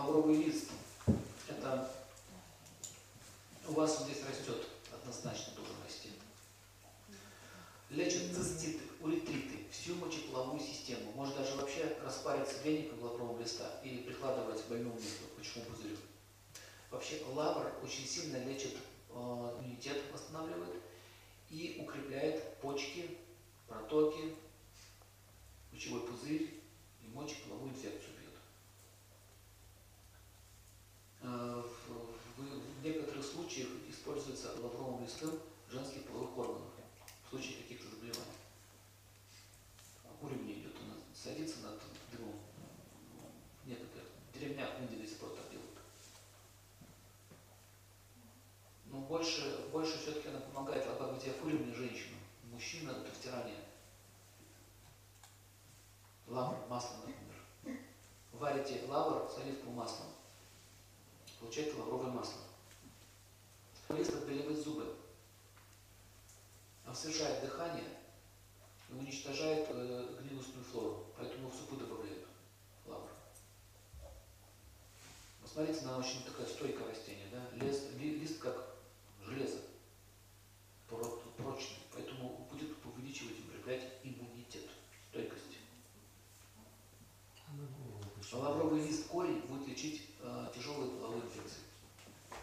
лавровый лист, это у вас здесь растет, однозначно должен расти. Лечит циститы, уретриты, всю мочеполовую систему. Может даже вообще распарить веником лаврового листа и прикладывать к больному месту, почему пузырю. Вообще лавр очень сильно лечит э, иммунитет, восстанавливает и укрепляет почки, протоки, мочевой пузырь и мочеполовую инфекцию бьет. Э, в, в, в некоторых случаях используется лавровым листом женских половых органов в случае каких-то заболеваний. Уровень идет, он садится над дымом. В некоторых деревнях в Индии до сих пор так делают. Но больше, больше все-таки она помогает лобовать диафуримной женщинам. Мужчина это втирание. Лавр, масло, например. Варите лавр с оливковым маслом. Получаете лавровое масло. Освежает дыхание и уничтожает э, гнилостную флору. Поэтому в супы добавляют лавр. Посмотрите, она очень такая стойкое растение. Да? Лист, ли, лист как железо. Прочный. Поэтому будет увеличивать и укреплять иммунитет, стойкость. Лавровый лист корень будет лечить